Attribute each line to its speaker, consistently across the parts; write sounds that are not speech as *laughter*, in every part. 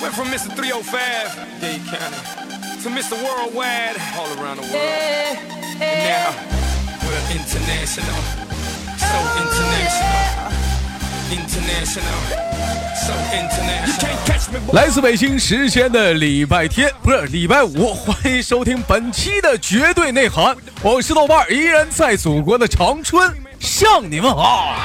Speaker 1: Went from Mr. 305, Dade County, to Mr. Worldwide, all around the world. And now, we're international. So international. International. So international. You can't catch me.
Speaker 2: 来自北京时间的礼拜天，不是礼拜五，欢迎收听本期的绝对内涵，我是豆瓣儿，依然在祖国的长春向你们好。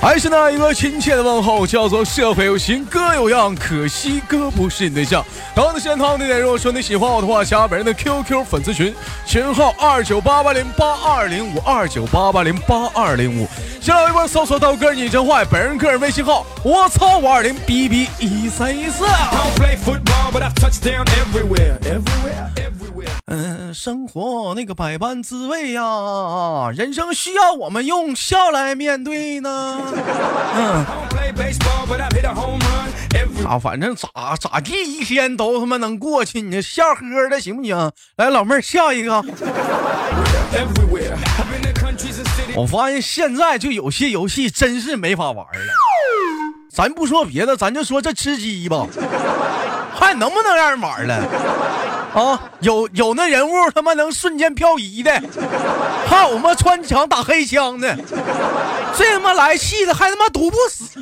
Speaker 2: 还是那一个亲切的问候，叫做社会有型哥有样，可惜哥不是你对象。同样的现场地点，如果说你喜欢我的话，加本人的 QQ 粉丝群，群号二九八八零八二零五二九八八零八二零五。新浪微博搜索豆哥你真坏，本人个人微信号我操五二零 B B 一三一四。嗯生活那个百般滋味呀人生需要我们用笑来面对呢。*laughs* 啊反正咋咋地一天都他妈能过去你就笑呵的行不行？来老妹儿笑一个。我发现现在就有些游戏真是没法玩了。咱不说别的咱就说这吃鸡吧。还能不能让人玩了？啊，有有那人物他妈能瞬间漂移的，还有妈穿墙打黑枪的，这他妈来气的还他妈毒不死。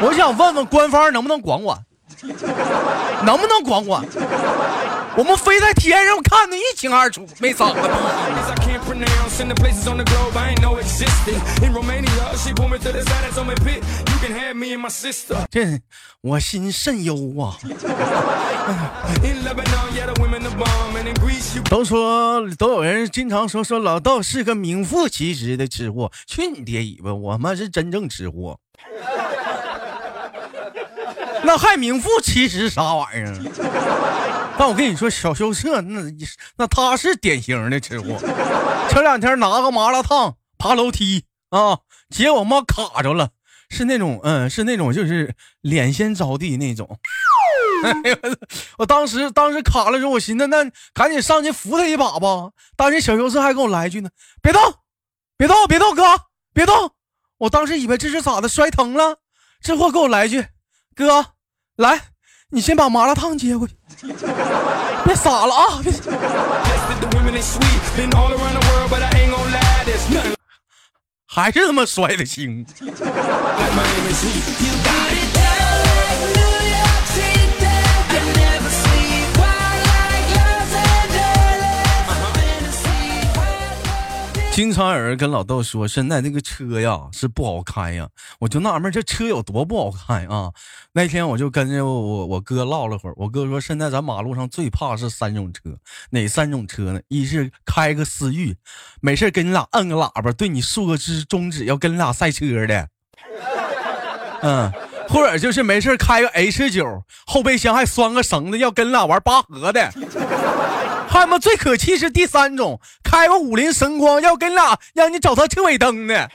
Speaker 2: 我想问问官方能不能管管，能不能管管？我们飞在天上看的一清二楚，没
Speaker 1: 脏的。
Speaker 2: 这我心甚忧啊！都说都有人经常说说老道是个名副其实的吃货，去你爹尾巴！我妈是真正吃货，*laughs* 那还名副其实啥玩意儿？但我跟你说，小羞涩那那他是典型的吃货。前两天拿个麻辣烫爬楼梯啊，结果妈卡着了，是那种嗯，是那种就是脸先着地那种。哎呦，我当时当时卡了之后，我寻思那赶紧上去扶他一把吧。当时小优色还跟我来一句呢：“别动，别动，别动，哥，别动。”我当时以为这是咋的，摔疼了。这货给我来一句：“哥，来，你先把麻辣烫接过去，别傻了啊！还是他妈摔的轻。*laughs* 经常有人跟老豆说，现在那个车呀是不好开呀，我就纳闷这车有多不好开啊。那天我就跟着我我哥唠了会儿，我哥说现在咱马路上最怕是三种车，哪三种车呢？一是开个思域，没事跟你俩摁个喇叭，对你竖个指中指，要跟你俩赛车的，嗯。或者就是没事开个 H 九，后备箱还拴个绳子，要跟你俩玩拔河的。他们最可气是第三种，开个五菱神光要跟俩让你找他车尾灯的。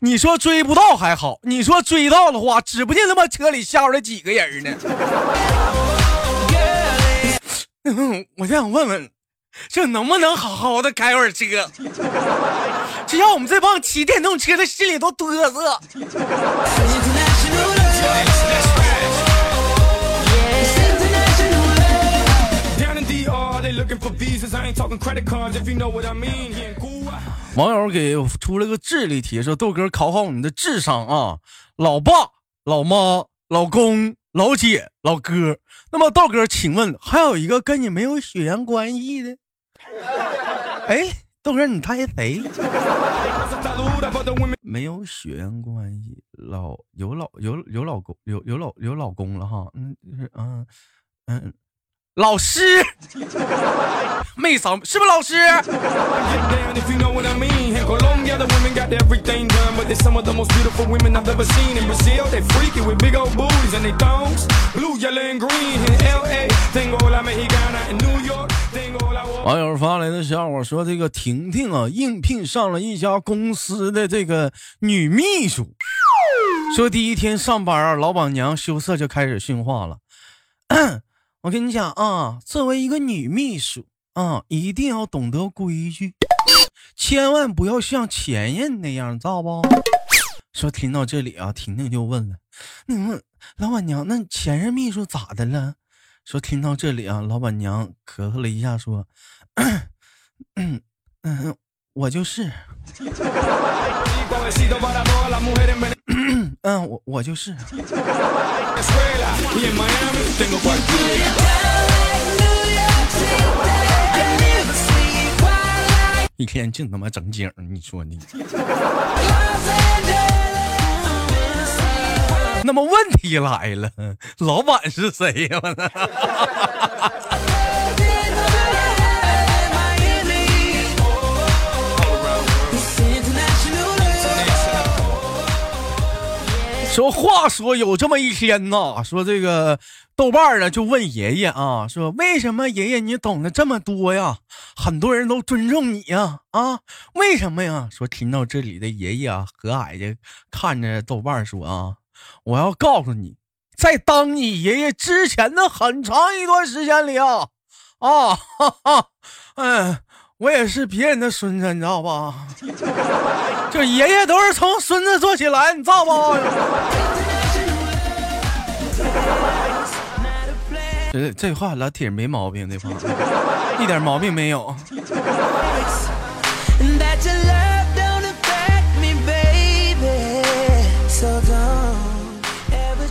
Speaker 2: 你说追不到还好，你说追到的话，指不定他妈车里下出来几个人呢。嗯，*laughs* 我就想问问，这能不能好好的开会车？这让我们这帮骑电动车的心里都嘚瑟。网友给出了个智力题，说豆哥考考你的智商啊，老爸、老妈、老公、老姐、老哥。那么豆哥，请问还有一个跟你没有血缘关系的？*laughs* 哎，豆哥你猜谁？没有血缘关系，老有老有有老公有有老有老公了哈，嗯就是嗯嗯，老师，没扫，是不是老师？网友发来的笑话说：“这个婷婷啊，应聘上了一家公司的这个女秘书，说第一天上班啊，老板娘羞涩就开始训话了。”我跟你讲啊，作为一个女秘书啊，一定要懂得规矩，千万不要像前任那样，知道不？说听到这里啊，婷婷就问了，嗯，老板娘，那前任秘书咋的了？说听到这里啊，老板娘咳嗽了一下，说，嗯嗯，我就是，*laughs* 嗯，我我就是。一天净他妈整景，你说你。那么问题来了，老板是谁呀？我操！说话说有这么一天呐，说这个豆瓣儿呢就问爷爷啊，说为什么爷爷你懂得这么多呀？很多人都尊重你呀，啊，为什么呀？说听到这里的爷爷啊，和蔼的看着豆瓣儿说啊，我要告诉你，在当你爷爷之前的很长一段时间里啊，啊，哈哈，嗯，我也是别人的孙子，你知道吧？*laughs* 这爷爷都是从孙子做起来，你知道不？*laughs* 这这话老铁没毛病，这话一点毛病没有。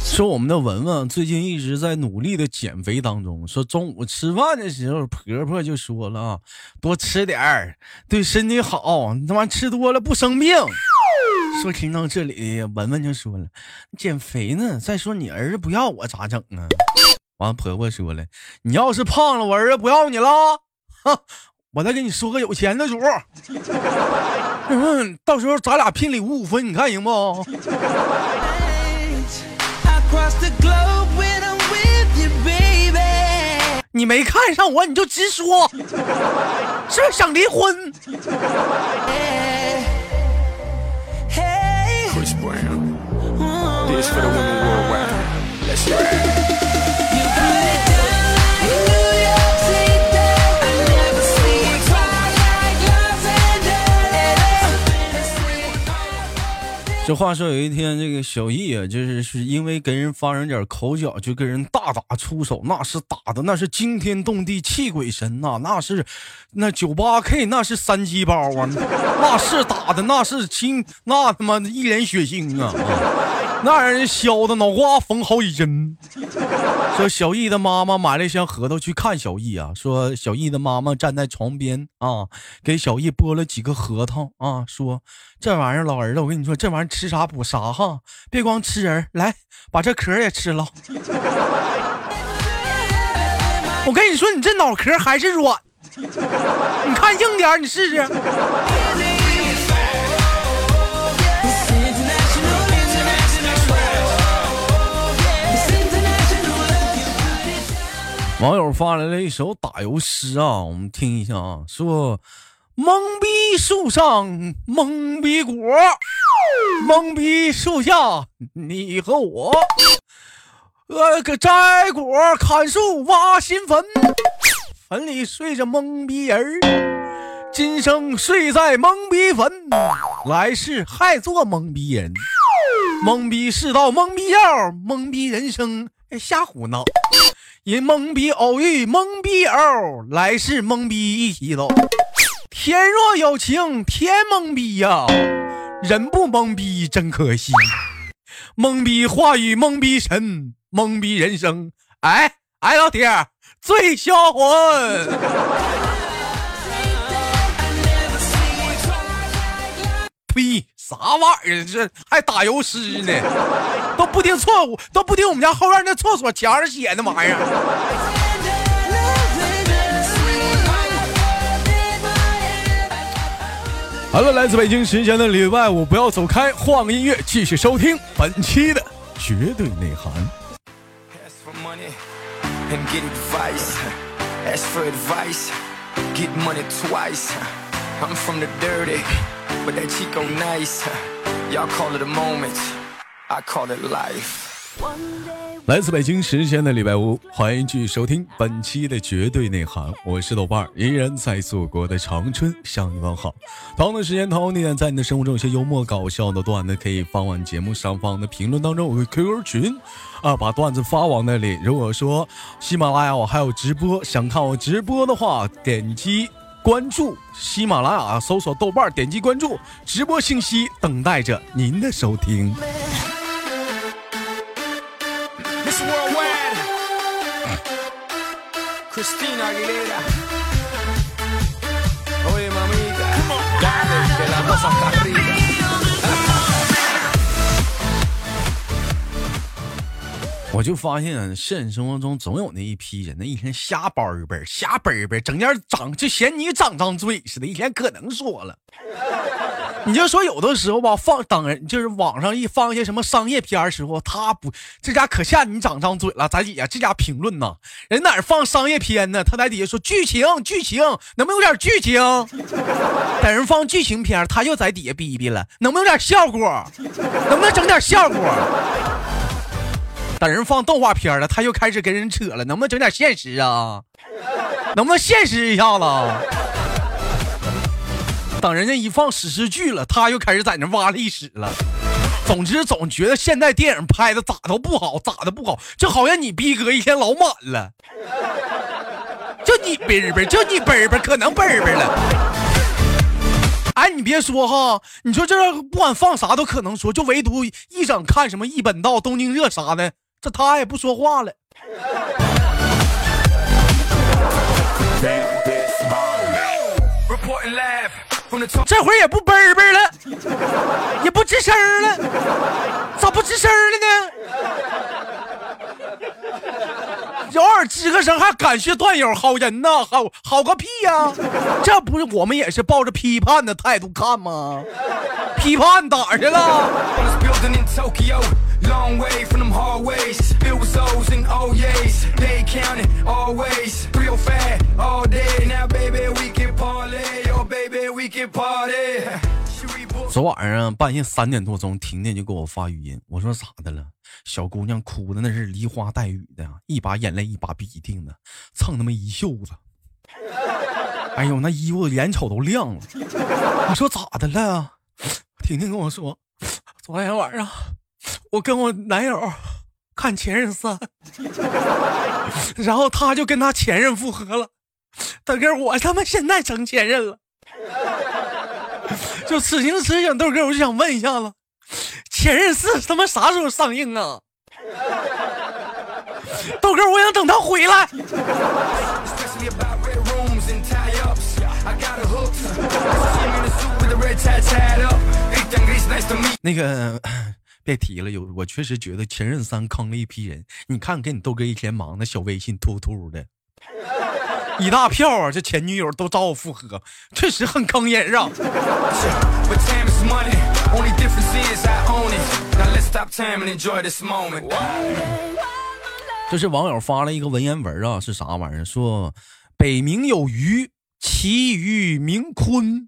Speaker 2: 说我们的文文最近一直在努力的减肥当中，说中午吃饭的时候，婆婆就说了啊，多吃点儿，对身体好，你他妈吃多了不生病。*laughs* 说听到这里，文文就说了，减肥呢，再说你儿子不要我咋整啊？完，婆婆说了，你要是胖了，我儿子不要你了，哈，*laughs* 我再给你说个有钱的主儿，*laughs* 嗯，到时候咱俩聘礼五五分，你看行不？你没看上我，你就直说，*laughs* 是不是想离婚？这话说有一天，这个小易啊，就是是因为跟人发生点口角，就跟人大打出手，那是打的那是惊天动地、泣鬼神呐、那是那九八 K 那是三鸡包啊，那是打的那是亲，那他妈一脸血腥！啊 *laughs* 那让人削的脑瓜缝好几针。*laughs* 说小易的妈妈买了一箱核桃去看小易啊，说小易的妈妈站在床边啊，给小易剥了几个核桃啊，说这玩意儿老儿子，我跟你说，这玩意儿吃啥补啥哈，别光吃人，来把这壳也吃了。我跟你说，你这脑壳还是软，你看硬点儿，你试试。网友发来了一首打油诗啊，我们听一下啊，说懵逼树上懵逼果，懵逼树下你和我，呃个摘果砍树挖新坟，坟里睡着懵逼人，今生睡在懵逼坟，来世还做懵逼人，懵逼世道懵逼药，懵逼人生瞎胡闹。人懵逼偶遇懵逼偶，来世懵逼一起走。天若有情天懵逼呀，人不懵逼真可惜。懵逼话语懵逼神，懵逼人生。哎哎，老铁醉销魂。呸！啥玩意儿？这还打油诗呢？都不听错误，都不听我们家后院那厕所墙上写那玩意儿。好了，来自北京时间的礼拜五，不要走开，换个音乐继续收听本期的绝对内涵。
Speaker 1: that she go nice. Call it moment, I call it life.
Speaker 2: 来自北京时间的礼拜五，欢迎继续收听本期的绝对内涵，我是豆瓣儿，依然在祖国的长春向你问好。同样的时间，同样地点，在你的生活中有些幽默搞笑的段子，可以放往节目上方的评论当中，我个 QQ 群啊，把段子发往那里。如果说喜马拉雅我还有直播，想看我直播的话，点击关注喜马拉雅，搜索豆瓣，点击关注，直播信息等待着您的收听。我就发现现实生活中总有那一批人，那一天瞎班儿班儿瞎班儿班儿，整天长就嫌你长张嘴似的，一天可能说了。*laughs* 你就说有的时候吧，放等人就是网上一放一些什么商业片儿时候，他不这家可吓你长张嘴了，咱底下这家评论呢，人哪放商业片呢？他在底下说剧情剧情，能不能有点剧情？*laughs* 等人放剧情片，他又在底下逼逼了，能不能有点效果？*laughs* 能不能整点效果？等人放动画片了，他又开始跟人扯了，能不能整点现实啊？能不能现实一下子？等人家一放史诗剧了，他又开始在那挖历史了。总之，总觉得现在电影拍的咋都不好，咋的不好，就好像你逼格一天老满了，就你嘣嘣，就你嘣嘣，可能嘣嘣了。哎，你别说哈，你说这不管放啥都可能说，就唯独一整看什么一本道、东京热啥的，这他也不说话了。这会儿也不奔奔了，也不吱声了，咋不吱声了呢？偶尔吱个声，还感谢段友好人呐，好好个屁呀、这不是我们也是抱着批判的态度看吗？批判哪儿去了？昨晚上半夜三点多钟，婷婷就给我发语音，我说咋的了？小姑娘哭的那是梨花带雨的，一把眼泪一把鼻涕的，蹭他妈一袖子。哎呦，那衣服眼瞅都亮了。我说咋的了？婷婷跟我说，昨天晚上我跟我男友看《前任三》，然后他就跟他前任复合了，大哥我他妈现在成前任了。就此情此景，豆哥，我就想问一下子，《前任四》他妈啥时候上映啊？豆哥，我想等他回来。那个，别提了，有我确实觉得前任三坑了一批人。你看，给你豆哥一天忙的小微信突突的。一大票啊！这前女友都找我复合，确实很坑人啊。
Speaker 1: But time is money. Only difference is I own it. Now let's stop time and enjoy this moment.
Speaker 2: 这是网友发了一个文言文啊，是啥玩意儿？说北冥有鱼，其鱼名鲲。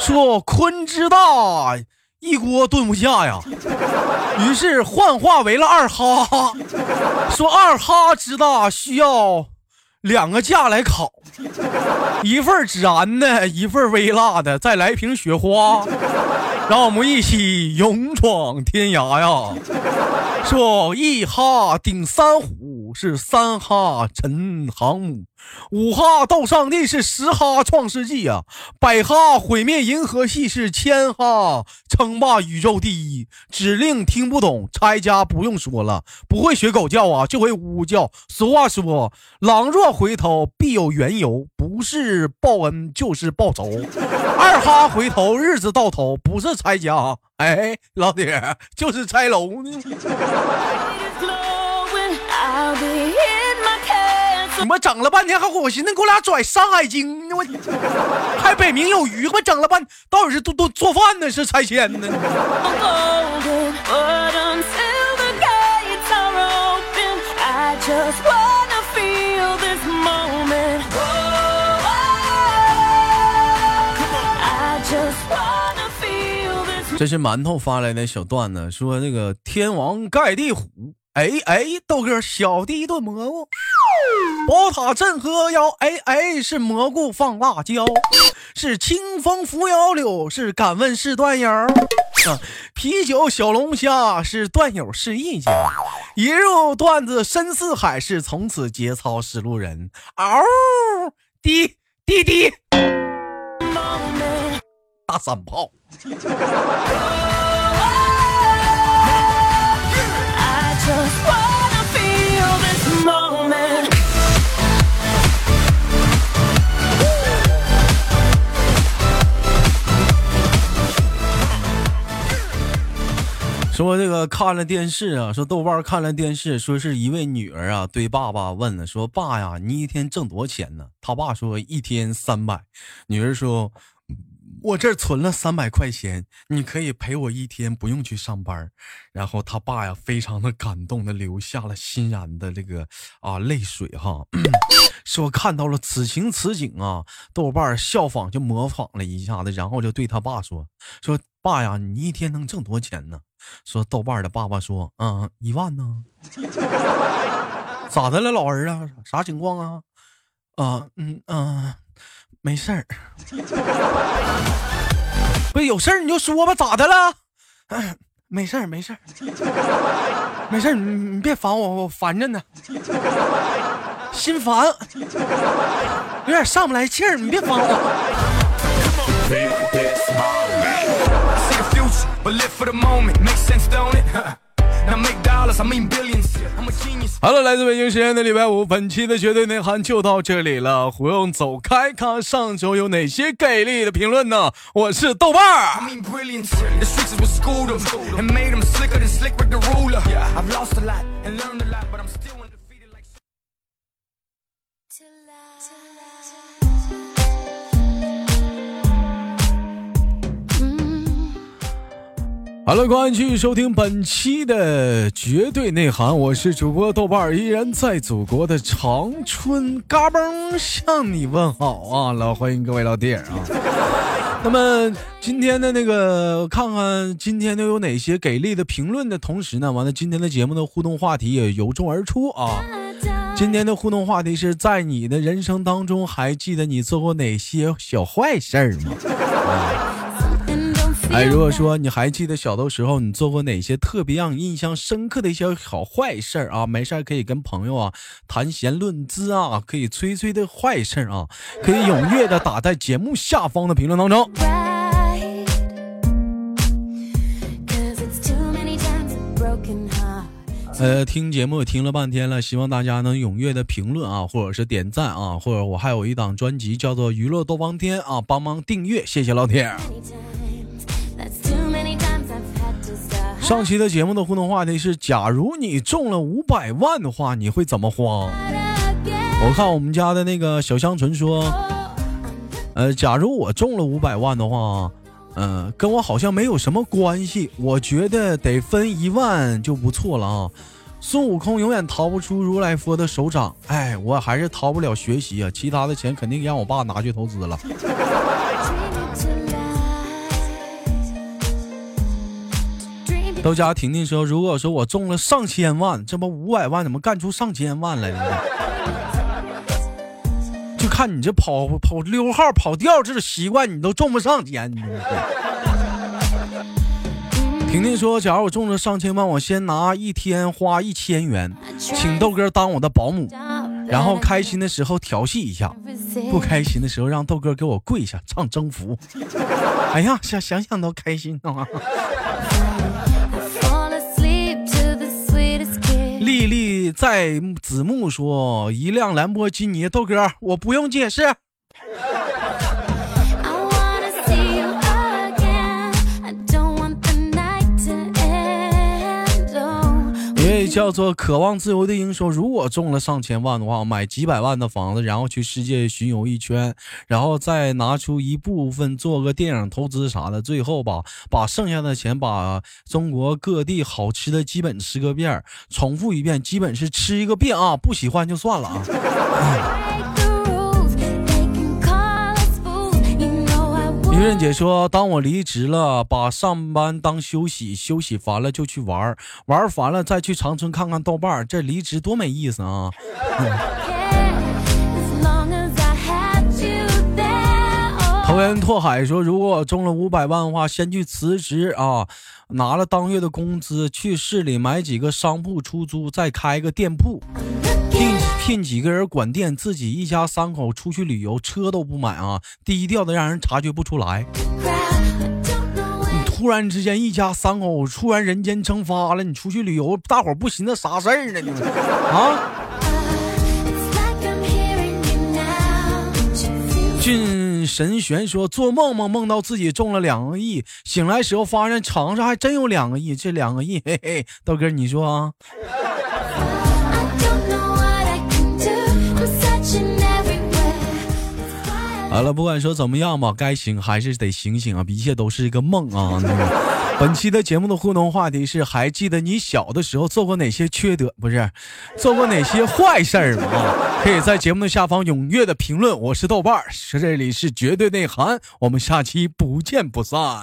Speaker 2: 说鲲之大，一锅炖不下呀。于是幻化为了二哈。说二哈之大，需要两个架来烤，*laughs* 一份孜然的，一份微辣的，再来一瓶雪花，让我们一起勇闯天涯呀！说一哈顶三虎是三哈沉航母，五哈斗上帝是十哈创世纪啊，百哈毁灭银河系是千哈称霸宇宙第一。指令听不懂，拆家不用说了，不会学狗叫啊，就会呜呜叫。俗话说，狼若回头必有缘由，不是报恩就是报仇。二哈回头，日子到头，不是拆家，哎，老铁儿就是拆楼呢。你们整了半天，还我寻思给我俩拽《山海经》呢，我还北冥有鱼，我整了半到底是都都做饭呢，是拆迁呢？这是馒头发来的小段子，说那个天王盖地虎，哎哎，豆哥小弟一炖蘑菇，宝塔镇河妖，哎哎，是蘑菇放辣椒，是清风拂杨柳，是敢问是段友。啊，啤酒小龙虾是段友是一家，一入段子深似海，是从此节操是路人。嗷，滴滴滴，大三炮。说这个看了电视啊，说豆瓣看了电视，说是一位女儿啊对爸爸问了，说爸呀，你一天挣多少钱呢？他爸说一天三百。女儿说，我这存了三百块钱，你可以陪我一天，不用去上班。然后他爸呀，非常的感动的流下了欣然的这个啊泪水哈。*coughs* 说看到了此情此景啊，豆瓣效仿就模仿了一下子，然后就对他爸说：“说爸呀，你一天能挣多少钱呢？”说豆瓣的爸爸说：“嗯，一万呢。*laughs* ”咋的了，老儿啊？啥情况啊？啊，嗯嗯、没事儿。不是有事儿你就说吧，咋的了？没事儿，没事儿，没事儿，你你别烦我，我烦着呢，心烦，有点上不来气儿，你别烦我。了，来自北京时间的礼拜五，本期的绝对内涵就到这里了，不用走开，看上周有哪些给力的评论呢？我是豆瓣儿。好了，欢迎继续收听本期的绝对内涵，我是主播豆瓣儿，依然在祖国的长春嘎嘣向你问好啊！老欢迎各位老弟啊。*laughs* 那么今天的那个，看看今天都有哪些给力的评论的同时呢，完了今天的节目的互动话题也由衷而出啊。今天的互动话题是在你的人生当中，还记得你做过哪些小坏事儿吗？啊哎，如果说你还记得小的时候你做过哪些特别让你印象深刻的一些好坏事儿啊？没事儿可以跟朋友啊谈闲论资啊，可以吹吹的坏事儿啊，可以踊跃的打在节目下方的评论当中。呃，听节目听了半天了，希望大家能踊跃的评论啊，或者是点赞啊，或者我还有一档专辑叫做《娱乐多方天》啊，帮忙订阅，谢谢老铁。上期的节目的互动话题是：假如你中了五百万的话，你会怎么花？我看我们家的那个小香纯说
Speaker 3: ，Oh,
Speaker 2: 呃，假如我中了五百万的话，嗯、跟我好像没有什么关系，我觉得得分一万就不错了啊。孙悟空永远逃不出如来佛的手掌，哎，我还是逃不了学习啊，其他的钱肯定让我爸拿去投资了。豆家婷婷说，如果说我中了上千万，这不五百万怎么干出上千万来了呢？就看你这跑跑溜号跑调这种习惯，你都中不上钱。你婷婷说，假如我中了上千万，我先拿一天花一千元，请豆哥当我的保姆，然后开心的时候调戏一下，不开心的时候让豆哥给我跪下唱征服。哎呀，想想想都开心啊！丽丽在子木说：“一辆兰博基尼，豆哥，我不用解释。叫做渴望自由的英雄：“如果中了上千万的话，买几百万的房子，然后去世界巡游一圈，然后再拿出一部分做个电影投资啥的，最后吧，把剩下的钱把中国各地好吃的基本吃个遍，重复一遍，基本是吃一个遍啊，不喜欢就算了啊。*laughs* ”女人姐说：“当我离职了，把上班当休息，休息烦了就去玩儿，玩儿烦了再去长春看看豆瓣儿，这离职多没意思啊！”
Speaker 4: Oh,
Speaker 2: 投缘拓海说：“如果我中了五百万的话，先去辞职啊，拿了当月的工资，去市里买几个商铺出租，再开个店铺，聘几个人管店，自己一家三口出去旅游，车都不买啊，低调的让人察觉不出来。你突然之间一家三口突然人间蒸发了，你出去旅游，大伙儿不寻思啥事儿呢？你们啊？”俊神玄说：“做梦梦梦到自己中了两个亿，醒来时候发现床上还真有两个亿，这两个亿，嘿嘿，豆哥你说啊？”好了，不管说怎么样吧，该醒还是得醒醒啊，一切都是一个梦啊。那个，本期的节目的互动话题是：还记得你小的时候做过哪些缺德？不是，做过哪些坏事儿吗？啊，可以在节目的下方踊跃的评论。我是豆瓣儿，这里是绝对内涵，我们下期不见不散。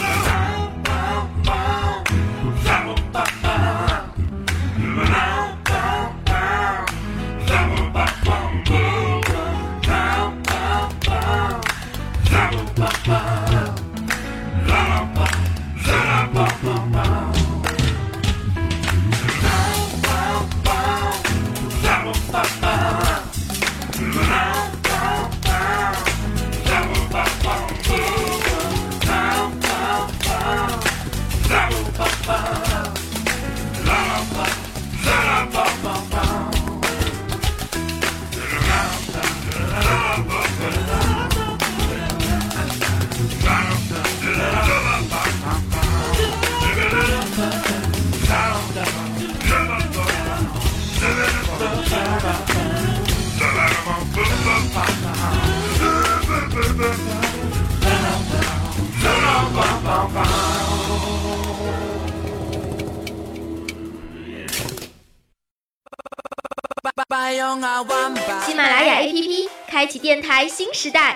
Speaker 5: 喜马拉雅 APP 开启电台新时代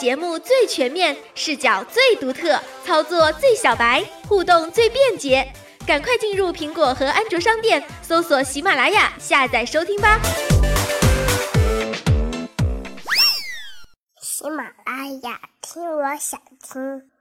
Speaker 5: 节目最全面，视角最独特，操作最小白，互动最便捷。赶快进入苹果和安卓商店，搜索喜马拉雅，下载收听吧。
Speaker 6: 喜马拉雅，听我想听。